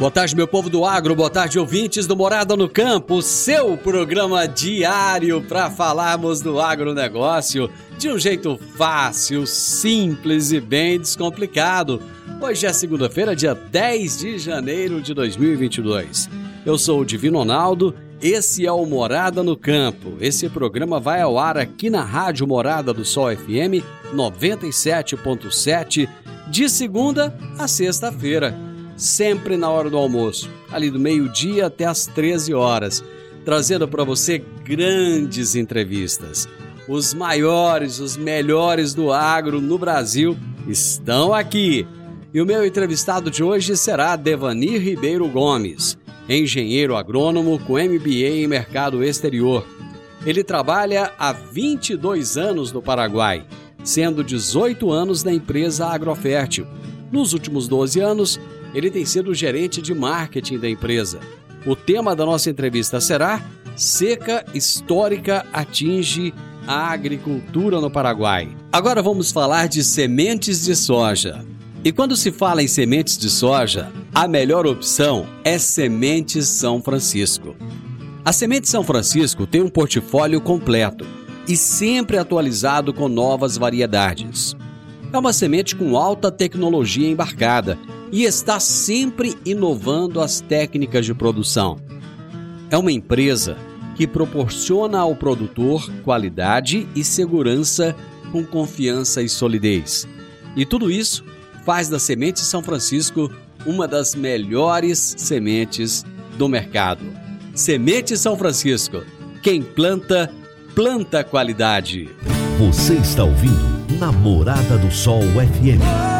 Boa tarde, meu povo do agro, boa tarde, ouvintes do Morada no Campo, seu programa diário para falarmos do agronegócio de um jeito fácil, simples e bem descomplicado. Hoje é segunda-feira, dia 10 de janeiro de 2022. Eu sou o Divino Ronaldo, esse é o Morada no Campo. Esse programa vai ao ar aqui na Rádio Morada do Sol FM 97.7, de segunda a sexta-feira sempre na hora do almoço, ali do meio-dia até as 13 horas, trazendo para você grandes entrevistas. Os maiores, os melhores do agro no Brasil estão aqui. E o meu entrevistado de hoje será Devanir Ribeiro Gomes, engenheiro agrônomo com MBA em mercado exterior. Ele trabalha há 22 anos no Paraguai, sendo 18 anos na empresa Agrofértil. Nos últimos 12 anos, ele tem sido o gerente de marketing da empresa. O tema da nossa entrevista será Seca histórica atinge a agricultura no Paraguai. Agora vamos falar de sementes de soja. E quando se fala em sementes de soja, a melhor opção é Sementes São Francisco. A Semente São Francisco tem um portfólio completo e sempre atualizado com novas variedades. É uma semente com alta tecnologia embarcada e está sempre inovando as técnicas de produção. É uma empresa que proporciona ao produtor qualidade e segurança com confiança e solidez. E tudo isso faz da Semente São Francisco uma das melhores sementes do mercado. Semente São Francisco. Quem planta, planta qualidade. Você está ouvindo Namorada do Sol FM.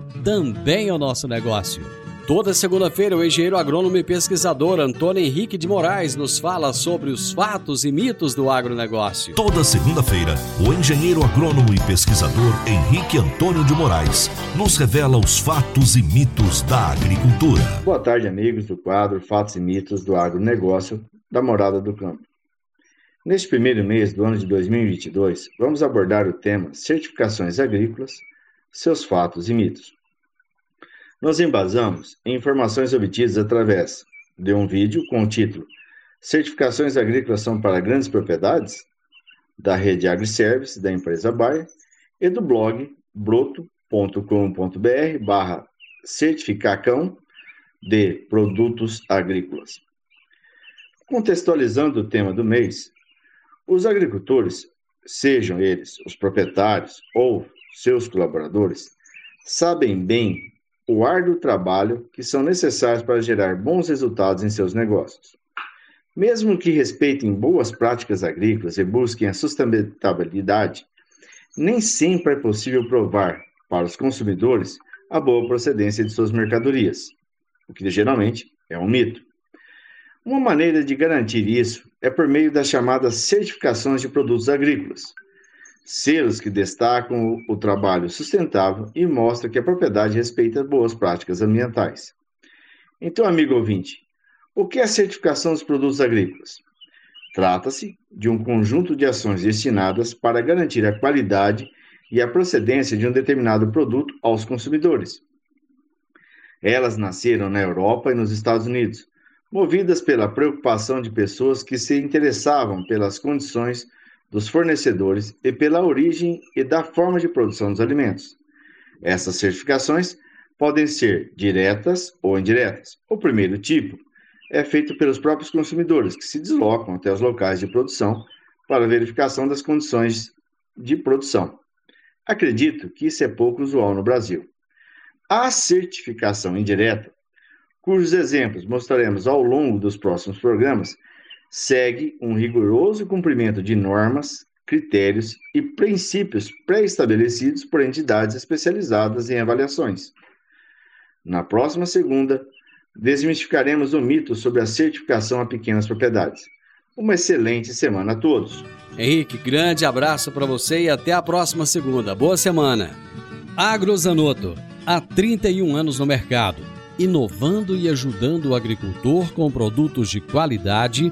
também é o nosso negócio. Toda segunda-feira, o engenheiro agrônomo e pesquisador Antônio Henrique de Moraes nos fala sobre os fatos e mitos do agronegócio. Toda segunda-feira, o engenheiro agrônomo e pesquisador Henrique Antônio de Moraes nos revela os fatos e mitos da agricultura. Boa tarde, amigos do quadro Fatos e Mitos do Agronegócio da Morada do Campo. Neste primeiro mês do ano de 2022, vamos abordar o tema Certificações Agrícolas, seus fatos e mitos. Nos embasamos em informações obtidas através de um vídeo com o título Certificações agrícolas são para grandes propriedades? da rede AgriService da empresa Bayer e do blog broto.com.br barra certificacão de produtos agrícolas. Contextualizando o tema do mês, os agricultores, sejam eles os proprietários ou seus colaboradores, sabem bem o árduo trabalho que são necessários para gerar bons resultados em seus negócios. Mesmo que respeitem boas práticas agrícolas e busquem a sustentabilidade, nem sempre é possível provar para os consumidores a boa procedência de suas mercadorias, o que geralmente é um mito. Uma maneira de garantir isso é por meio das chamadas certificações de produtos agrícolas, selos que destacam o trabalho sustentável e mostram que a propriedade respeita boas práticas ambientais. Então, amigo ouvinte, o que é a certificação dos produtos agrícolas? Trata-se de um conjunto de ações destinadas para garantir a qualidade e a procedência de um determinado produto aos consumidores. Elas nasceram na Europa e nos Estados Unidos, movidas pela preocupação de pessoas que se interessavam pelas condições dos fornecedores e pela origem e da forma de produção dos alimentos. Essas certificações podem ser diretas ou indiretas. O primeiro tipo é feito pelos próprios consumidores, que se deslocam até os locais de produção para verificação das condições de produção. Acredito que isso é pouco usual no Brasil. A certificação indireta, cujos exemplos mostraremos ao longo dos próximos programas, segue um rigoroso cumprimento de normas, critérios e princípios pré-estabelecidos por entidades especializadas em avaliações. Na próxima segunda, desmistificaremos o mito sobre a certificação a pequenas propriedades. Uma excelente semana a todos. Henrique, grande abraço para você e até a próxima segunda. Boa semana. Agrozanoto, há 31 anos no mercado, inovando e ajudando o agricultor com produtos de qualidade,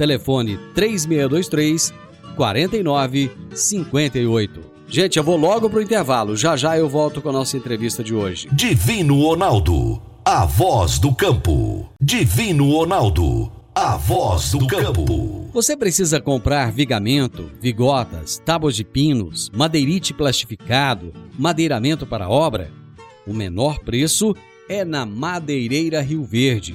telefone 3623 4958. Gente, eu vou logo pro intervalo. Já já eu volto com a nossa entrevista de hoje. Divino Ronaldo, a voz do campo. Divino Ronaldo, a voz do campo. Você precisa comprar vigamento, vigotas, tábuas de pinos, madeirite plastificado, madeiramento para obra? O menor preço é na Madeireira Rio Verde.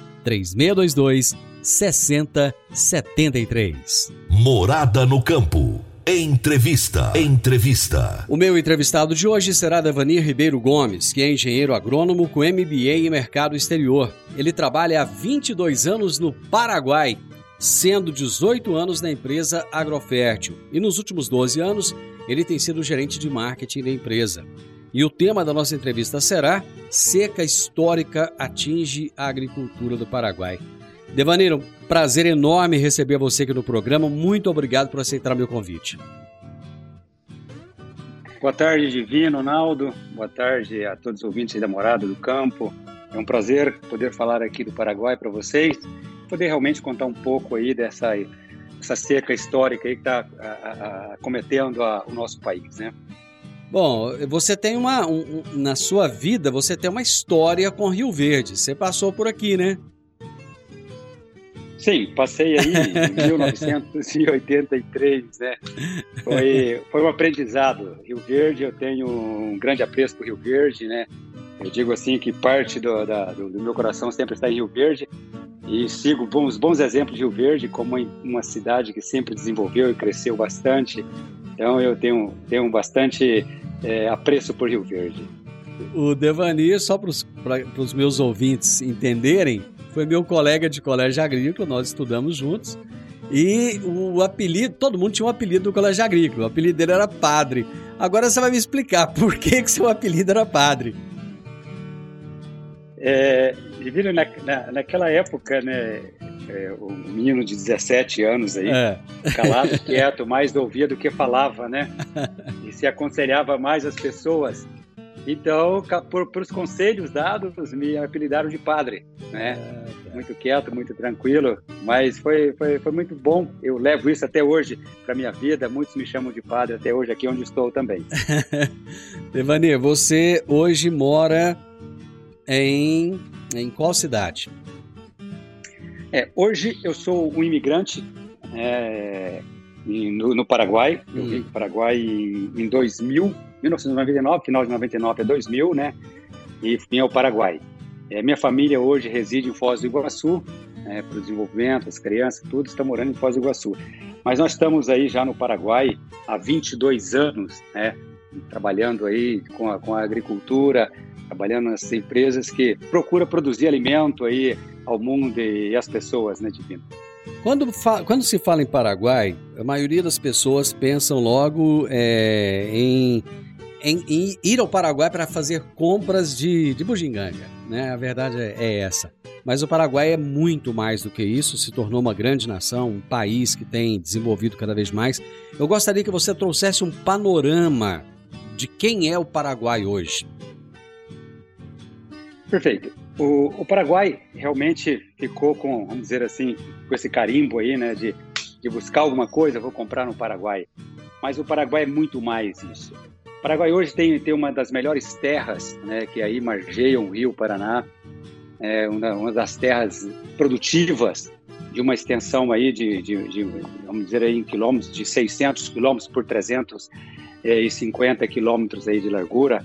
3622 6073. Morada no campo. Entrevista. Entrevista. O meu entrevistado de hoje será Devanir Ribeiro Gomes, que é engenheiro agrônomo com MBA em mercado exterior. Ele trabalha há 22 anos no Paraguai, sendo 18 anos na empresa Agrofértil. E nos últimos 12 anos, ele tem sido gerente de marketing da empresa. E o tema da nossa entrevista será Seca Histórica atinge a agricultura do Paraguai. Devaneiro, prazer enorme receber você aqui no programa. Muito obrigado por aceitar meu convite. Boa tarde, Divino, Naldo. Boa tarde a todos os ouvintes da Morada do Campo. É um prazer poder falar aqui do Paraguai para vocês, poder realmente contar um pouco aí dessa essa seca histórica aí que está cometendo a, o nosso país, né? Bom, você tem uma um, na sua vida você tem uma história com Rio Verde. Você passou por aqui, né? Sim, passei aí em 1983, né? Foi, foi um aprendizado. Rio Verde, eu tenho um grande apreço por Rio Verde, né? Eu digo assim que parte do, da, do, do, meu coração sempre está em Rio Verde e sigo bons, bons exemplos de Rio Verde como uma cidade que sempre desenvolveu e cresceu bastante. Então eu tenho, tenho bastante é, apreço por Rio Verde. O Devani, só para os meus ouvintes entenderem, foi meu colega de colégio agrícola, nós estudamos juntos. E o apelido, todo mundo tinha um apelido no colégio agrícola, o apelido dele era Padre. Agora você vai me explicar por que, que seu apelido era Padre. É, Divino, na, na, naquela época, né, é, um menino de 17 anos aí, é. calado, quieto, mais ouvia do que falava, né? E se aconselhava mais as pessoas. Então, por, por os conselhos dados, me apelidaram de padre, né? Ah, tá. Muito quieto, muito tranquilo, mas foi, foi, foi muito bom. Eu levo isso até hoje para minha vida. Muitos me chamam de padre até hoje aqui onde estou também. Devani, você hoje mora em, em qual cidade? É, hoje eu sou um imigrante. É, no, no Paraguai. Eu vim para o Paraguai em 2000, 1999, final de 99 a 2000, né? E vim ao Paraguai. É, minha família hoje reside em Foz do Iguaçu, né, para o desenvolvimento, as crianças, tudo está morando em Foz do Iguaçu. Mas nós estamos aí já no Paraguai há 22 anos, né, trabalhando aí com a, com a agricultura, trabalhando nessas empresas que procura produzir alimento aí ao mundo e às pessoas, né, Divino? Quando, quando se fala em Paraguai, a maioria das pessoas pensam logo é, em, em, em, ir ao Paraguai para fazer compras de, de bugiganga. Né? A verdade é, é essa. Mas o Paraguai é muito mais do que isso, se tornou uma grande nação, um país que tem desenvolvido cada vez mais. Eu gostaria que você trouxesse um panorama de quem é o Paraguai hoje. Perfeito. O, o, Paraguai realmente ficou com, vamos dizer assim, com esse carimbo aí, né, de, de buscar alguma coisa, vou comprar no Paraguai. Mas o Paraguai é muito mais isso. O Paraguai hoje tem, tem uma das melhores terras, né, que aí margeiam o Rio Paraná, é uma, uma das terras produtivas de uma extensão aí de, de, de, vamos dizer aí em quilômetros, de 600 quilômetros por 350 quilômetros aí de largura,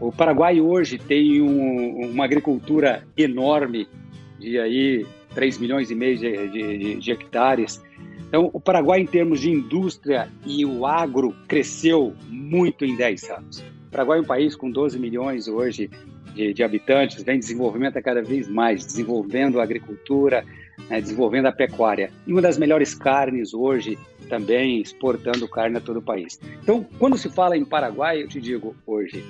o Paraguai hoje tem um, uma agricultura enorme de aí 3 milhões e meio de, de, de, hectares. Então, o Paraguai, em termos de indústria e o agro, cresceu muito em 10 anos. O Paraguai é um país com 12 milhões hoje de, de habitantes, vem desenvolvimento a cada vez mais, desenvolvendo a agricultura, né, desenvolvendo a pecuária. E uma das melhores carnes hoje, também exportando carne a todo o país. Então, quando se fala em Paraguai, eu te digo hoje,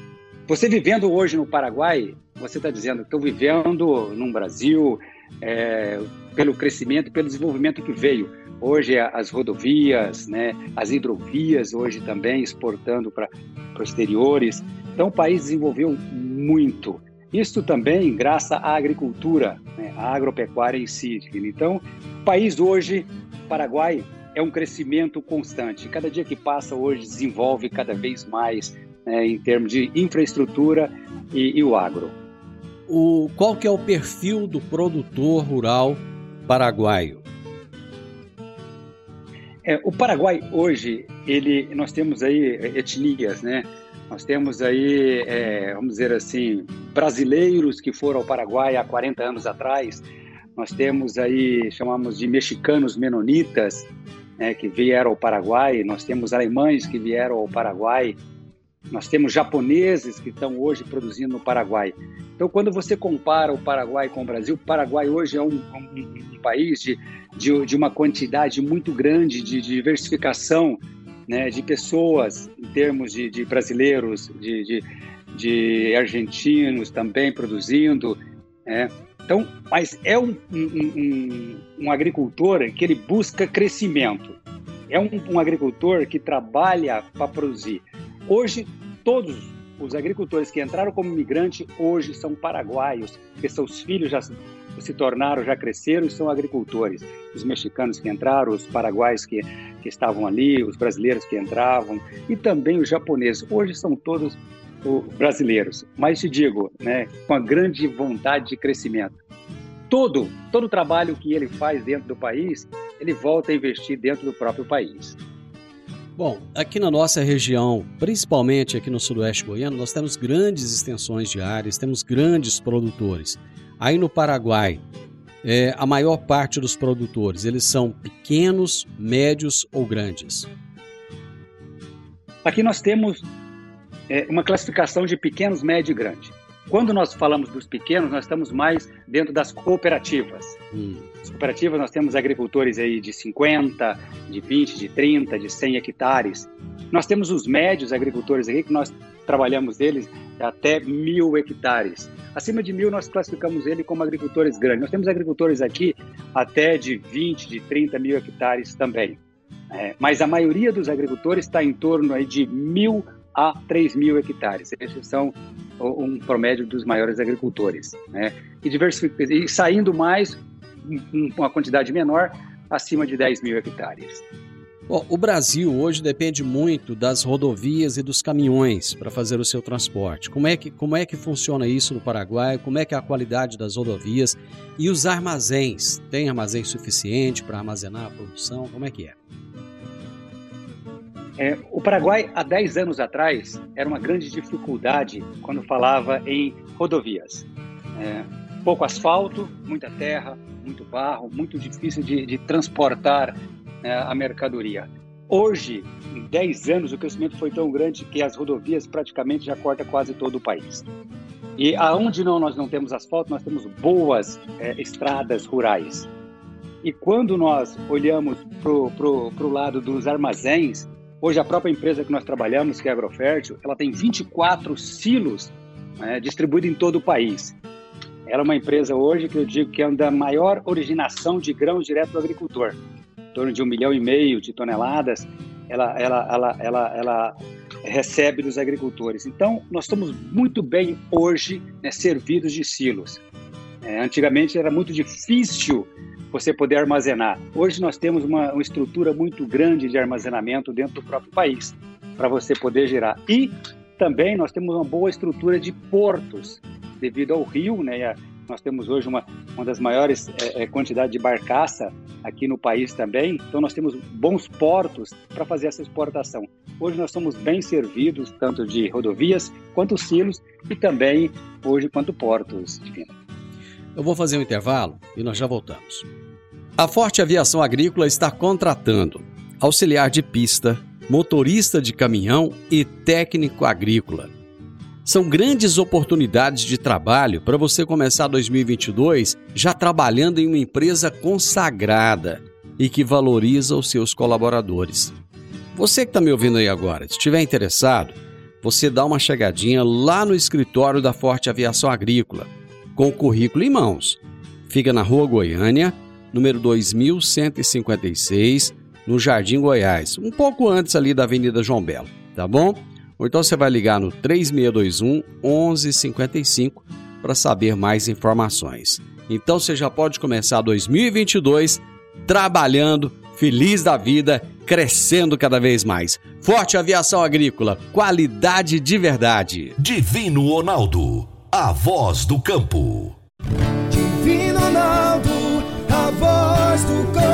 você vivendo hoje no Paraguai, você está dizendo que estou vivendo no Brasil é, pelo crescimento, pelo desenvolvimento que veio. Hoje as rodovias, né, as hidrovias, hoje também exportando para os exteriores. Então o país desenvolveu muito. Isso também graças à agricultura, né, à agropecuária em si. Então, o país hoje, Paraguai, é um crescimento constante. Cada dia que passa hoje desenvolve cada vez mais né, em termos de infraestrutura e, e o agro. O, qual que é o perfil do produtor rural paraguaio? É, o Paraguai hoje, ele, nós temos aí etnias, né? Nós temos aí, é, vamos dizer assim, brasileiros que foram ao Paraguai há 40 anos atrás. Nós temos aí, chamamos de mexicanos menonitas, né, que vieram ao Paraguai. Nós temos alemães que vieram ao Paraguai. Nós temos japoneses que estão hoje produzindo no Paraguai. Então, quando você compara o Paraguai com o Brasil, o Paraguai hoje é um, um, um país de, de, de, uma quantidade muito grande de, de diversificação né, de pessoas, em termos de, de brasileiros, de, de, argentinos também produzindo. Né? Então, mas é um, um, um, agricultor que ele busca crescimento. É um agricultor que trabalha para produzir. Hoje, todos os agricultores que entraram como imigrante hoje são paraguaios, porque seus filhos já se tornaram, já cresceram e são agricultores. Os mexicanos que entraram, os paraguaios que, que estavam ali, os brasileiros que entravam e também os japoneses. Hoje são todos brasileiros, mas te digo, né, com a grande vontade de crescimento. Todo, todo o trabalho que ele faz dentro do país, ele volta a investir dentro do próprio país. Bom, aqui na nossa região, principalmente aqui no sudoeste goiano, nós temos grandes extensões de áreas, temos grandes produtores. Aí no Paraguai, é, a maior parte dos produtores, eles são pequenos, médios ou grandes? Aqui nós temos é, uma classificação de pequenos, médio e grande. Quando nós falamos dos pequenos, nós estamos mais dentro das cooperativas. Hum. As cooperativas, nós temos agricultores aí de 50, de 20, de 30, de 100 hectares. Nós temos os médios agricultores aqui, que nós trabalhamos eles até mil hectares. Acima de mil, nós classificamos ele como agricultores grandes. Nós temos agricultores aqui até de 20, de 30 mil hectares também. É, mas a maioria dos agricultores está em torno aí de mil a 3 mil hectares. Esses são um promédio dos maiores agricultores. Né? E, e saindo mais, uma quantidade menor, acima de 10 mil hectares. Bom, o Brasil hoje depende muito das rodovias e dos caminhões para fazer o seu transporte. Como é, que, como é que funciona isso no Paraguai? Como é que é a qualidade das rodovias? E os armazéns? Tem armazém suficiente para armazenar a produção? Como é que é? É, o Paraguai, há 10 anos atrás, era uma grande dificuldade quando falava em rodovias. É, pouco asfalto, muita terra, muito barro, muito difícil de, de transportar é, a mercadoria. Hoje, em 10 anos, o crescimento foi tão grande que as rodovias praticamente já cortam quase todo o país. E aonde não, nós não temos asfalto, nós temos boas é, estradas rurais. E quando nós olhamos para o lado dos armazéns, hoje a própria empresa que nós trabalhamos, que é a Agrofértil, ela tem 24 silos né, distribuídos em todo o país. Ela é uma empresa hoje que eu digo que é uma da maior originação de grãos direto do agricultor. Em torno de um milhão e meio de toneladas ela, ela, ela, ela, ela recebe dos agricultores. Então, nós estamos muito bem hoje né, servidos de silos. É, antigamente era muito difícil você poder armazenar. Hoje nós temos uma, uma estrutura muito grande de armazenamento dentro do próprio país para você poder gerar. E também nós temos uma boa estrutura de portos devido ao rio, né? Nós temos hoje uma, uma das maiores é, é, quantidades de barcaça aqui no país também, então nós temos bons portos para fazer essa exportação. Hoje nós somos bem servidos, tanto de rodovias quanto silos e também hoje quanto portos. Eu vou fazer um intervalo e nós já voltamos. A Forte Aviação Agrícola está contratando auxiliar de pista, motorista de caminhão e técnico agrícola. São grandes oportunidades de trabalho para você começar 2022 já trabalhando em uma empresa consagrada e que valoriza os seus colaboradores. Você que está me ouvindo aí agora, se estiver interessado, você dá uma chegadinha lá no escritório da Forte Aviação Agrícola, com o currículo em mãos. Fica na Rua Goiânia, número 2156, no Jardim Goiás, um pouco antes ali da Avenida João Belo, tá bom? Ou então você vai ligar no 3621 1155 para saber mais informações. Então você já pode começar 2022 trabalhando, feliz da vida, crescendo cada vez mais. Forte Aviação Agrícola, qualidade de verdade. Divino Ronaldo, a voz do campo. Divino Ronaldo voz do campo.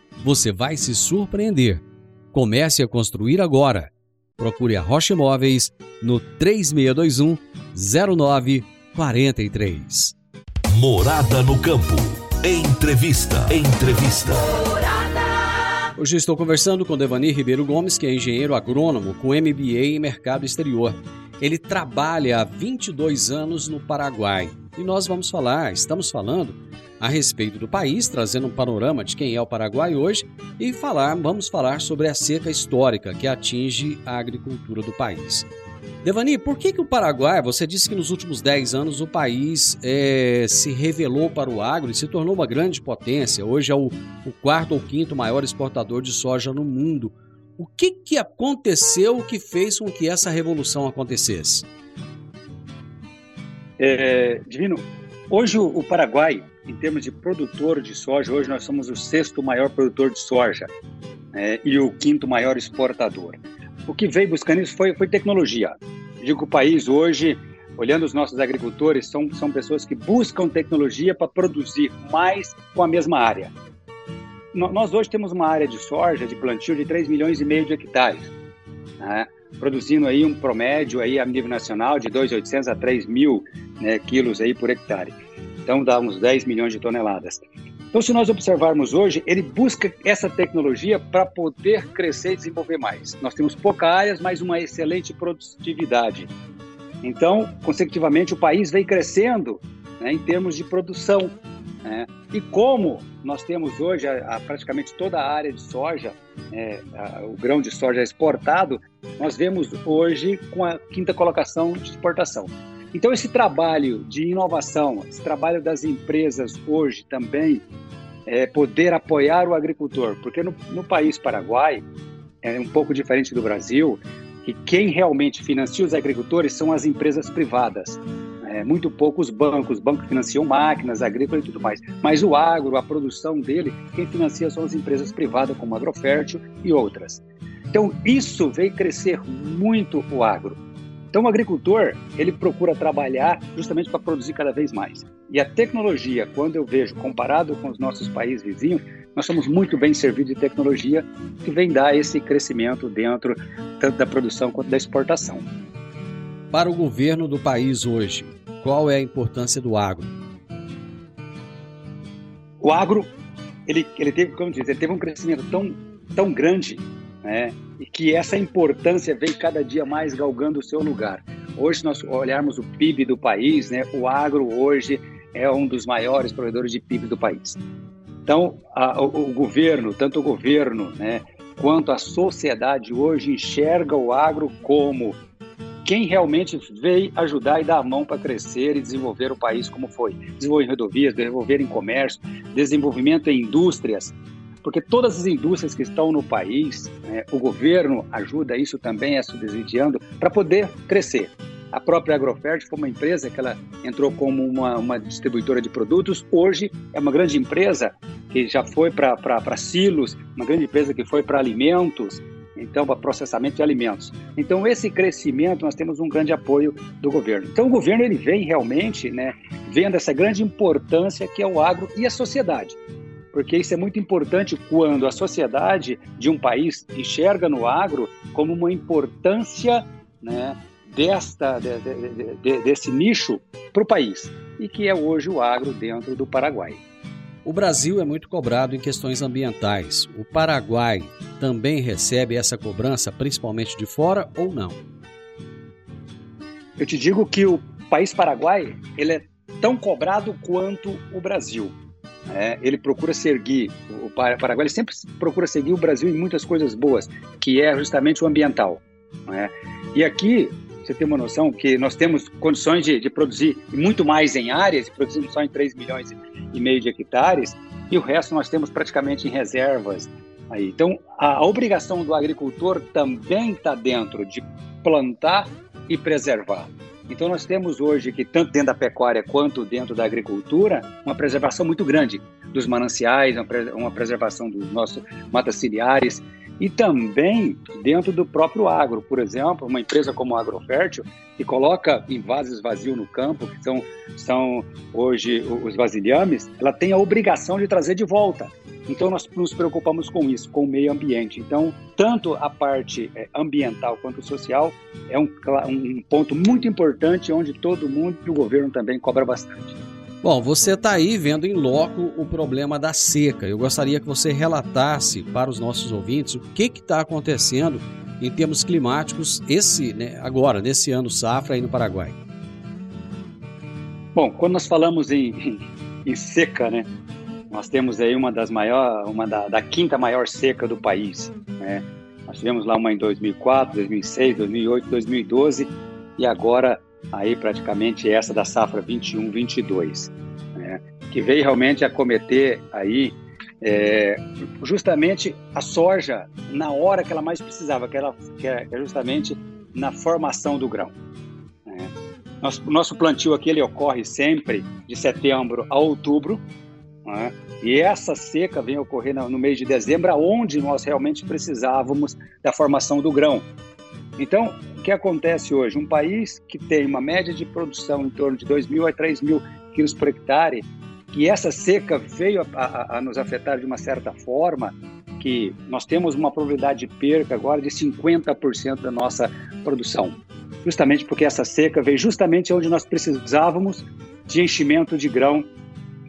você vai se surpreender. Comece a construir agora. Procure a Rocha Imóveis no 3621 0943. Morada no campo. Entrevista. Entrevista. Hoje estou conversando com Devani Ribeiro Gomes, que é engenheiro agrônomo com MBA em mercado exterior. Ele trabalha há 22 anos no Paraguai. E nós vamos falar, estamos falando a respeito do país, trazendo um panorama de quem é o Paraguai hoje e falar, vamos falar sobre a seca histórica que atinge a agricultura do país. Devani, por que, que o Paraguai, você disse que nos últimos 10 anos o país é, se revelou para o agro e se tornou uma grande potência, hoje é o, o quarto ou quinto maior exportador de soja no mundo. O que, que aconteceu que fez com que essa revolução acontecesse? É, Divino, hoje o, o Paraguai em termos de produtor de soja, hoje nós somos o sexto maior produtor de soja né, e o quinto maior exportador. O que veio buscando isso foi, foi tecnologia. Digo que o país hoje, olhando os nossos agricultores, são, são pessoas que buscam tecnologia para produzir mais com a mesma área. Nós hoje temos uma área de soja, de plantio, de 3 milhões e meio de hectares, né, produzindo aí um promédio aí a nível nacional de 2.800 a 3 mil né, quilos aí por hectare. Então dá uns 10 milhões de toneladas. Então, se nós observarmos hoje, ele busca essa tecnologia para poder crescer e desenvolver mais. Nós temos pouca áreas, mas uma excelente produtividade. Então, consecutivamente, o país vem crescendo né, em termos de produção. Né? E como nós temos hoje a, a, praticamente toda a área de soja, é, a, o grão de soja exportado, nós vemos hoje com a quinta colocação de exportação. Então, esse trabalho de inovação, esse trabalho das empresas hoje também, é poder apoiar o agricultor, porque no, no país Paraguai, é um pouco diferente do Brasil, que quem realmente financia os agricultores são as empresas privadas. É, muito poucos bancos, os bancos financiam máquinas agrícolas e tudo mais. Mas o agro, a produção dele, quem financia são as empresas privadas, como a Agrofértil e outras. Então, isso veio crescer muito o agro. Então, o agricultor, ele procura trabalhar justamente para produzir cada vez mais. E a tecnologia, quando eu vejo, comparado com os nossos países vizinhos, nós somos muito bem servidos de tecnologia que vem dar esse crescimento dentro tanto da produção quanto da exportação. Para o governo do país hoje, qual é a importância do agro? O agro, ele, ele teve, como diz, ele teve um crescimento tão, tão grande, né, e que essa importância vem cada dia mais galgando o seu lugar. Hoje, se nós olharmos o PIB do país, né, o agro hoje é um dos maiores provedores de PIB do país. Então, a, o, o, governo, tanto o governo né, quanto a sociedade hoje enxerga o agro como quem realmente veio ajudar e dar a mão para crescer e desenvolver o país como foi. Desenvolver rodovias, desenvolver em comércio, desenvolvimento em indústrias, porque todas as indústrias que estão no país, né, o governo ajuda isso também, a subsidiando, para poder crescer. A própria Agrofert foi uma empresa que ela entrou como uma, uma distribuidora de produtos, hoje é uma grande empresa que já foi para silos, uma grande empresa que foi para alimentos, então para processamento de alimentos. Então esse crescimento nós temos um grande apoio do governo. Então o governo ele vem realmente, né, vendo essa grande importância que é o agro e a sociedade. Porque isso é muito importante quando a sociedade de um país enxerga no agro como uma importância, né, desta, de, de, de, desse nicho para o país, e que é hoje o agro dentro do Paraguai. O Brasil é muito cobrado em questões ambientais. O Paraguai também recebe essa cobrança, principalmente de fora, ou não? Eu te digo que o país Paraguai ele é tão cobrado quanto o Brasil. É, ele procura seguir, o Paraguai ele sempre procura seguir o Brasil em muitas coisas boas, que é justamente o ambiental. É? E aqui você tem uma noção que nós temos condições de, de produzir muito mais em áreas, produzimos só em 3 milhões e meio de hectares, e o resto nós temos praticamente em reservas. Aí. Então, a, a obrigação do agricultor também está dentro de plantar e preservar. Então, nós temos hoje que, tanto dentro da pecuária quanto dentro da agricultura, uma preservação muito grande dos mananciais, uma preservação dos nossos matas ciliares e também dentro do próprio agro. Por exemplo, uma empresa como a Agrofértil, que coloca invases vazios no campo, que são, são hoje os vasilhames, ela tem a obrigação de trazer de volta. Então, nós nos preocupamos com isso, com o meio ambiente. Então, tanto a parte eh, ambiental quanto social é um, um ponto muito importante onde todo mundo e o governo também cobra bastante. Bom, você está aí vendo em loco o problema da seca. Eu gostaria que você relatasse para os nossos ouvintes o que está acontecendo em termos climáticos esse, né, agora, nesse ano safra aí no Paraguai. Bom, quando nós falamos em, em, seca, né, nós temos aí uma das maiores, uma da, da, quinta maior seca do país, né? Nós tivemos lá uma em 2004, 2006, 2008, 2012 e agora aí praticamente essa da safra 21, 22, né, que veio realmente a cometer aí é, justamente a soja na hora que ela mais precisava, que, era, que é justamente na formação do grão. Né. Nosso, nosso plantio aqui ele ocorre sempre de setembro a outubro, né, e essa seca vem ocorrer no, no mês de dezembro, onde nós realmente precisávamos da formação do grão. Então, o que acontece hoje? Um país que tem uma média de produção em torno de 2 mil a 3 mil quilos por hectare, que essa seca veio a, a, a, nos afetar de uma certa forma, que nós temos uma probabilidade de perca agora de 50% da nossa produção. Justamente porque essa seca veio justamente onde nós precisávamos de enchimento de grão,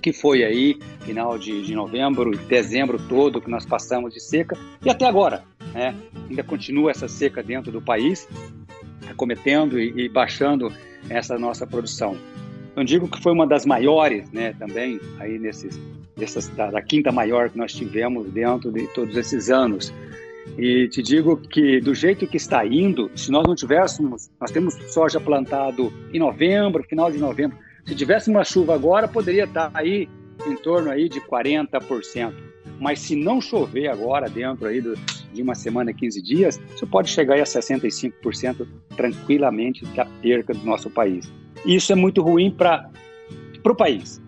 que foi aí, final de, de novembro, dezembro todo, que nós passamos de seca, e até agora. Né? Ainda continua essa seca dentro do país, acometendo e, e baixando essa nossa produção. Eu digo que foi uma das maiores, né, também aí nesses, dessas, da, da, quinta maior que nós tivemos dentro de todos esses anos. E te digo que do jeito que está indo, se nós não tivéssemos, nós temos soja plantado em novembro, final de novembro, se tivéssemos uma chuva agora, poderia estar aí em torno aí de 40%. Mas se não chover agora dentro aí do, de uma semana, 15 dias, isso pode chegar a 65% tranquilamente da perca do nosso país. E isso é muito ruim para o país,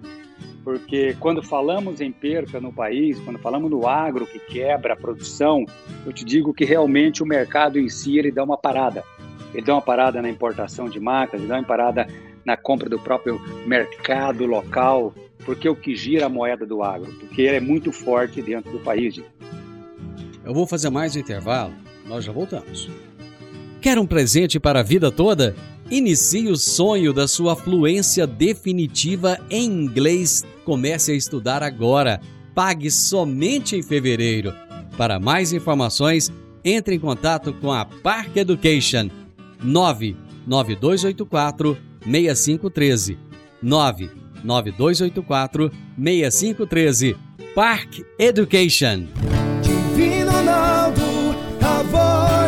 porque quando falamos em perca no país, quando falamos no agro que quebra a produção, eu te digo que realmente o mercado em si ele dá uma parada. Ele dá uma parada na importação de máquinas, ele dá uma parada na compra do próprio mercado local, porque é o que gira a moeda do agro, porque ele é muito forte dentro do país. Eu vou fazer mais um intervalo, nós já voltamos. Quer um presente para a vida toda? Inicie o sonho da sua fluência definitiva em inglês. Comece a estudar agora. Pague somente em fevereiro. Para mais informações, entre em contato com a Park Education 99284 6513 99284 6513 Park Education.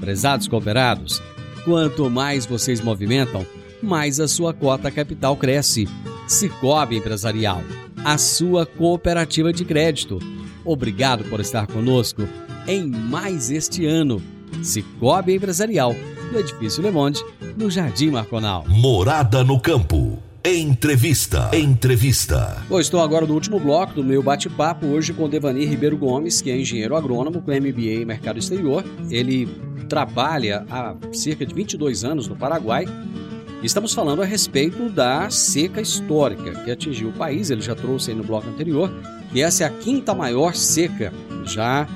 Prezados cooperados, quanto mais vocês movimentam, mais a sua cota capital cresce. Cicobi Empresarial, a sua cooperativa de crédito. Obrigado por estar conosco em mais este ano. Cicobi Empresarial, no Edifício Le Monde, no Jardim Marconal. Morada no Campo. Entrevista. Entrevista. Bom, estou agora no último bloco do meu bate-papo, hoje com Devani Ribeiro Gomes, que é engenheiro agrônomo com MBA em Mercado Exterior. Ele trabalha há cerca de 22 anos no Paraguai. Estamos falando a respeito da seca histórica que atingiu o país. Ele já trouxe aí no bloco anterior que essa é a quinta maior seca já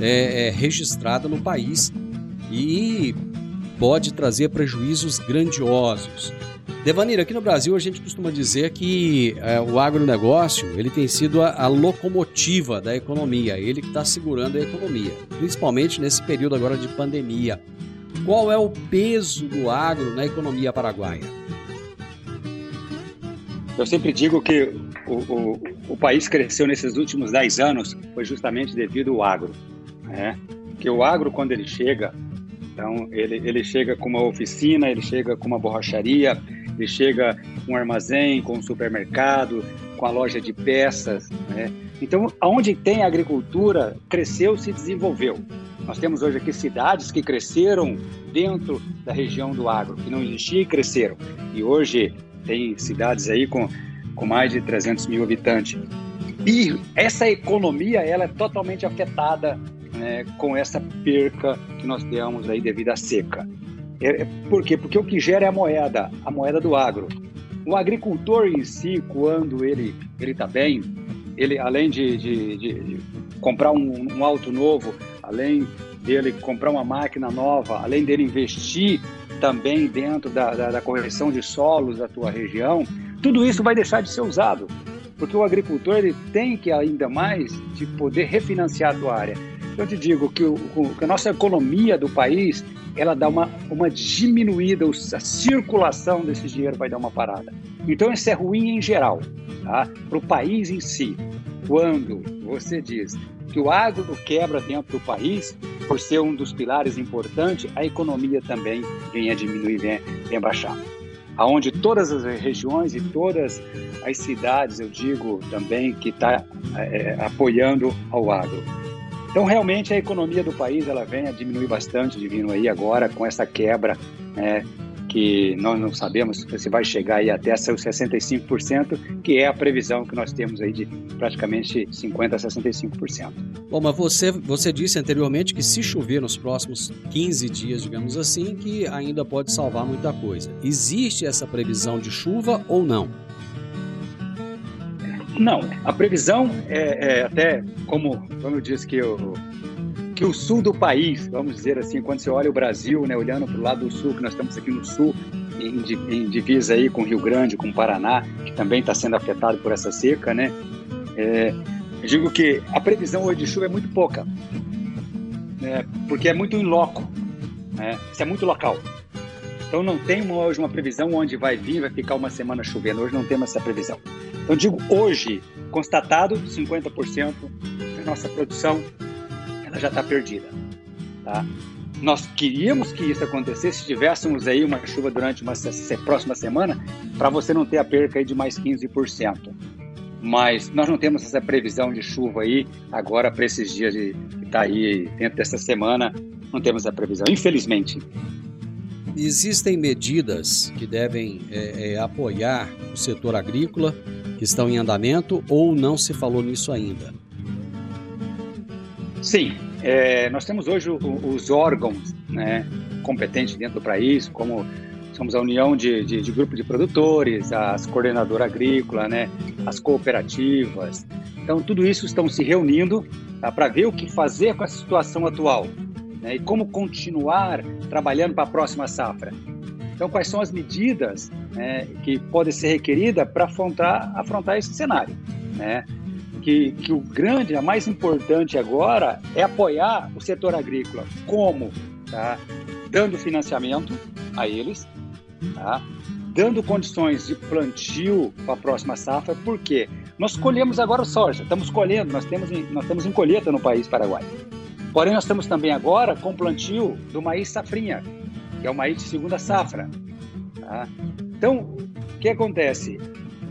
é, é, registrada no país e pode trazer prejuízos grandiosos. Devanir, aqui no Brasil a gente costuma dizer que é, o agronegócio ele tem sido a, a locomotiva da economia, ele que está segurando a economia, principalmente nesse período agora de pandemia. Qual é o peso do agro na economia paraguaia? Eu sempre digo que o, o, o país cresceu nesses últimos 10 anos foi justamente devido ao agro. Né? Que o agro, quando ele chega, então ele, ele chega com uma oficina, ele chega com uma borracharia, ele chega com armazém, com supermercado, com a loja de peças. Né? Então, aonde tem agricultura, cresceu, se desenvolveu. Nós temos hoje aqui cidades que cresceram dentro da região do agro, que não existia e cresceram. E hoje tem cidades aí com, com mais de 300 mil habitantes. E essa economia ela é totalmente afetada né, com essa perca que nós temos aí devido à seca. É, é, por quê? Porque o que gera é a moeda, a moeda do agro. O agricultor em si, quando ele está bem, ele além de, de, de comprar um, um auto novo, além dele comprar uma máquina nova, além dele investir também dentro da, da, da correção de solos da tua região, tudo isso vai deixar de ser usado, porque o agricultor ele tem que ainda mais de poder refinanciar a tua área. Eu te digo que, o, que a nossa economia do país ela dá uma, uma diminuída, a circulação desse dinheiro vai dar uma parada. Então isso é ruim em geral, tá? Para o país em si. Quando você diz que o agro quebra dentro do país, por ser um dos pilares importantes, a economia também vem a diminuir, vem, vem a baixar. Aonde todas as regiões e todas as cidades, eu digo também, que está é, apoiando ao agro. Então, realmente, a economia do país ela vem a diminuir bastante, divino aí agora com essa quebra, né, que nós não sabemos se vai chegar aí até seus 65%, que é a previsão que nós temos aí de praticamente 50% a 65%. Bom, mas você, você disse anteriormente que se chover nos próximos 15 dias, digamos assim, que ainda pode salvar muita coisa. Existe essa previsão de chuva ou não? Não, a previsão é, é até como, como eu disse que o, que o sul do país, vamos dizer assim, quando você olha o Brasil, né, olhando para o lado do sul, que nós estamos aqui no sul, em, em divisa aí com Rio Grande, com Paraná, que também está sendo afetado por essa seca, né? É, eu digo que a previsão hoje de chuva é muito pouca. né, porque é muito em loco, né, isso é muito local. Então não tem hoje uma previsão onde vai vir, vai ficar uma semana chovendo. Hoje não temos essa previsão. Então digo hoje, constatado 50% da nossa produção, ela já está perdida. Tá? Nós queríamos que isso acontecesse se tivéssemos aí uma chuva durante uma próxima semana, para você não ter a perca aí de mais 15%. Mas nós não temos essa previsão de chuva aí agora para esses dias de tá aí dentro dessa semana, não temos a previsão, infelizmente. Existem medidas que devem é, é, apoiar o setor agrícola que estão em andamento ou não se falou nisso ainda? Sim, é, nós temos hoje os órgãos né, competentes dentro do país, como somos a união de, de, de grupo de produtores, as coordenadoras agrícolas, né, as cooperativas. Então, tudo isso estão se reunindo tá, para ver o que fazer com a situação atual né, e como continuar trabalhando para a próxima safra. Então, quais são as medidas né, que podem ser requeridas para afrontar, afrontar esse cenário? Né? Que, que o grande, a mais importante agora é apoiar o setor agrícola. Como? Tá? Dando financiamento a eles, tá? dando condições de plantio para a próxima safra, porque nós colhemos agora soja, estamos colhendo, nós temos, nós estamos em colheita no país Paraguai. Porém, nós estamos também agora com plantio do maíz safrinha, que é maíz de segunda safra. Tá? Então, o que acontece?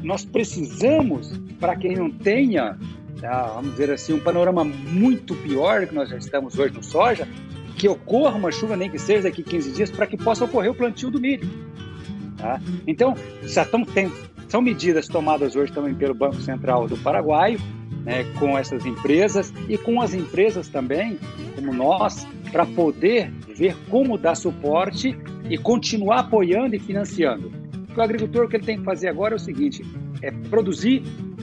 Nós precisamos, para quem não tenha, tá, vamos dizer assim, um panorama muito pior que nós já estamos hoje no soja, que ocorra uma chuva, nem que seja daqui 15 dias, para que possa ocorrer o plantio do milho. Tá? Então, já estão, são medidas tomadas hoje também pelo Banco Central do Paraguai, né, com essas empresas e com as empresas também, como nós, para poder ver como dar suporte e continuar apoiando e financiando. o agricultor o que ele tem que fazer agora é o seguinte: é produzir,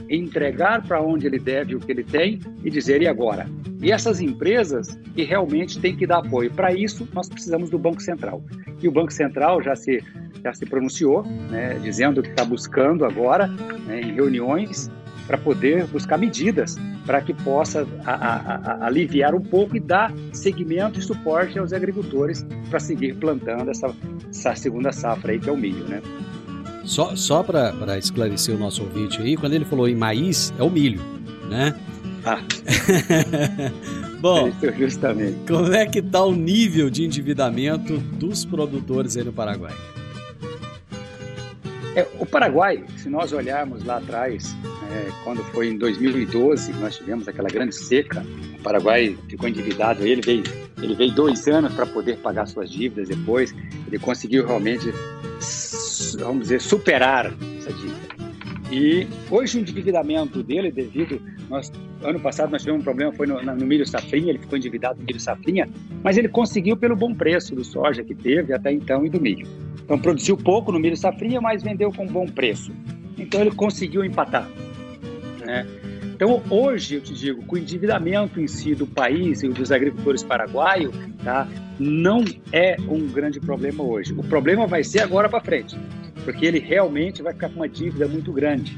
entregar para onde ele deve o que ele tem e dizer e agora. E essas empresas que realmente têm que dar apoio. Para isso, nós precisamos do Banco Central. E o Banco Central já se já se pronunciou, né, dizendo que está buscando agora, né, em reuniões, para poder buscar medidas para que possa a, a, a, aliviar um pouco e dar seguimento e suporte aos agricultores para seguir plantando essa, essa, segunda safra aí, que é o milho, né? Só, só para esclarecer o nosso ouvinte aí, quando ele falou em maíz, é o milho, né? Ah. Bom, é justamente. como é que está o nível de endividamento dos produtores aí no Paraguai? É, o Paraguai, se nós olharmos lá atrás, é, quando foi em 2012, nós tivemos aquela grande seca. O Paraguai ficou endividado. Ele veio, ele veio dois anos para poder pagar suas dívidas depois. Ele conseguiu realmente, vamos dizer, superar essa dívida. E hoje o endividamento dele, devido. Nós, ano passado nós tivemos um problema, foi no, no milho safrinha, ele ficou endividado no milho safrinha, mas ele conseguiu pelo bom preço do soja que teve até então e do milho. Então produziu pouco no milho safrinha, mas vendeu com bom preço. Então ele conseguiu empatar. Né? Então, hoje, eu te digo, com o endividamento em si do país e dos agricultores paraguaios, tá, não é um grande problema hoje. O problema vai ser agora para frente, porque ele realmente vai ficar com uma dívida muito grande.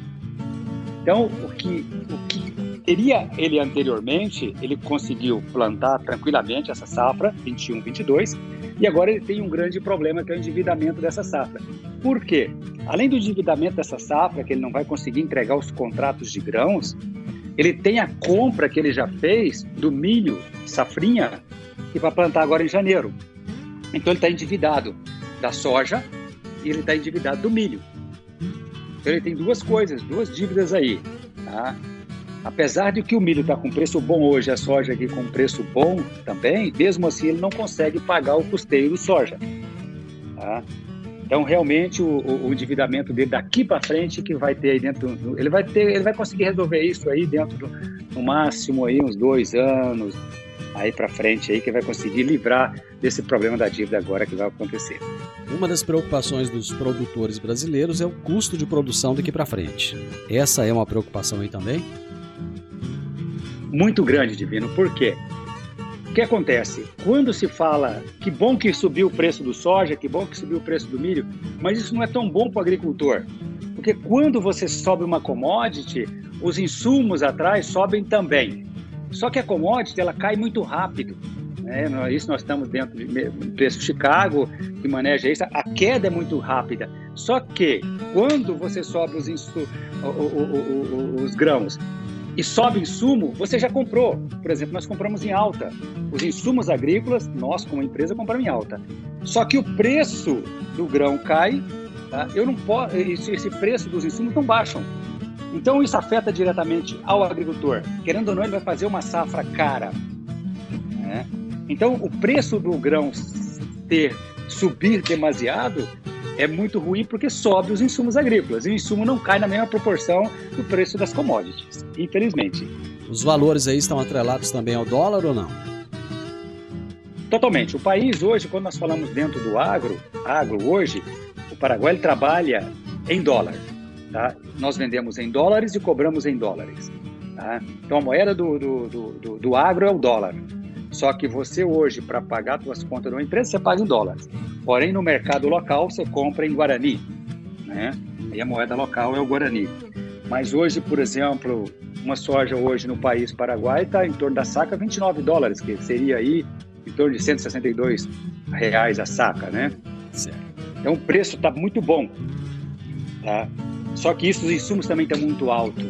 Então, o que, o que teria ele anteriormente, ele conseguiu plantar tranquilamente essa safra, 21, 22, e agora ele tem um grande problema que é o endividamento dessa safra. Por quê? Além do endividamento dessa safra, que ele não vai conseguir entregar os contratos de grãos, ele tem a compra que ele já fez do milho safrinha que vai plantar agora em janeiro. Então ele está endividado da soja e ele está endividado do milho. Então ele tem duas coisas, duas dívidas aí. Tá? Apesar de que o milho está com preço bom hoje, a soja aqui com preço bom também, mesmo assim ele não consegue pagar o custeio do soja. Tá? Então, realmente, o, o, endividamento dele daqui para frente que vai ter aí dentro, ele vai ter, ele vai conseguir resolver isso aí dentro do, no máximo aí uns dois anos aí para frente aí que vai conseguir livrar desse problema da dívida agora que vai acontecer. Uma das preocupações dos produtores brasileiros é o custo de produção daqui para frente. Essa é uma preocupação aí também? Muito grande, Divino. Por quê? que acontece? Quando se fala que bom que subiu o preço do soja, que bom que subiu o preço do milho, mas isso não é tão bom para o agricultor. Porque quando você sobe uma commodity, os insumos atrás sobem também. Só que a commodity ela cai muito rápido. Né? Isso nós estamos dentro de preço Chicago, que maneja isso. A queda é muito rápida. Só que quando você sobe os, os grãos e sobe o insumo, você já comprou. Por exemplo, nós compramos em alta. Os insumos agrícolas, nós como empresa compramos em alta. Só que o preço do grão cai, tá? eu não posso, esse preço dos insumos não baixam. Então isso afeta diretamente ao agricultor. Querendo ou não, ele vai fazer uma safra cara. Né? Então o preço do grão ter subir demasiado é muito ruim porque sobe os insumos agrícolas. E o insumo não cai na mesma proporção do preço das commodities, infelizmente. Os valores aí estão atrelados também ao dólar ou não? Totalmente. O país hoje, quando nós falamos dentro do agro, agro hoje, o Paraguai ele trabalha em dólar. Tá? Nós vendemos em dólares e cobramos em dólares. Tá? Então a moeda do, do, do, do, agro é o dólar. Só que você hoje, para pagar suas contas de uma empresa, você paga em dólares. Porém, no mercado local, você compra em Guarani. Né? E a moeda local é o Guarani. Mas hoje, por exemplo, uma soja hoje no país Paraguai está em torno da saca 29 dólares, que seria aí em torno de 162 reais a saca, né? Certo. Então o preço está muito bom, tá? Só que isso, os insumos também estão muito alto.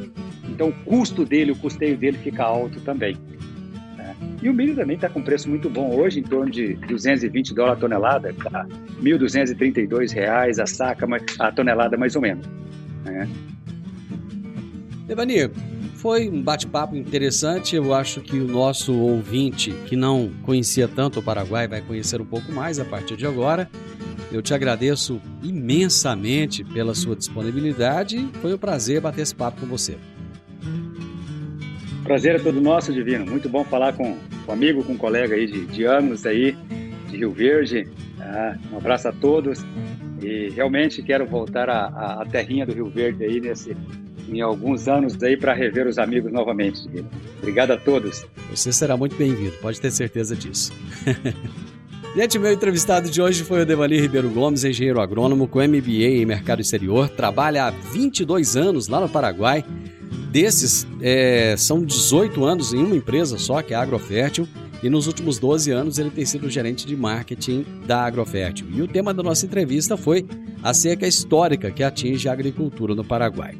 Então o custo dele, o custeio dele fica alto também. E o milho também está com preço muito bom hoje, em torno de 220 dólares a tonelada, tá? 1.232 reais a saca, a tonelada mais ou menos. Né? Devani, foi um bate-papo interessante. Eu acho que o nosso ouvinte que não conhecia tanto o Paraguai vai conhecer um pouco mais a partir de agora. Eu te agradeço imensamente pela sua disponibilidade. Foi um prazer bater esse papo com você. Prazer é todo nosso, Divino. Muito bom falar com um amigo, com um colega aí de, de anos aí, de Rio Verde. Ah, um abraço a todos. E realmente quero voltar à, terrinha do Rio Verde aí nesse em alguns anos aí para rever os amigos novamente. Obrigado a todos. Você será muito bem-vindo, pode ter certeza disso. Gente, meu entrevistado de hoje foi o Devali Ribeiro Gomes, engenheiro agrônomo com MBA em mercado exterior, trabalha há 22 anos lá no Paraguai. Desses, é, são 18 anos em uma empresa só, que é a Agrofértil, e nos últimos 12 anos ele tem sido gerente de marketing da Agrofértil. E o tema da nossa entrevista foi a seca histórica que atinge a agricultura no Paraguai.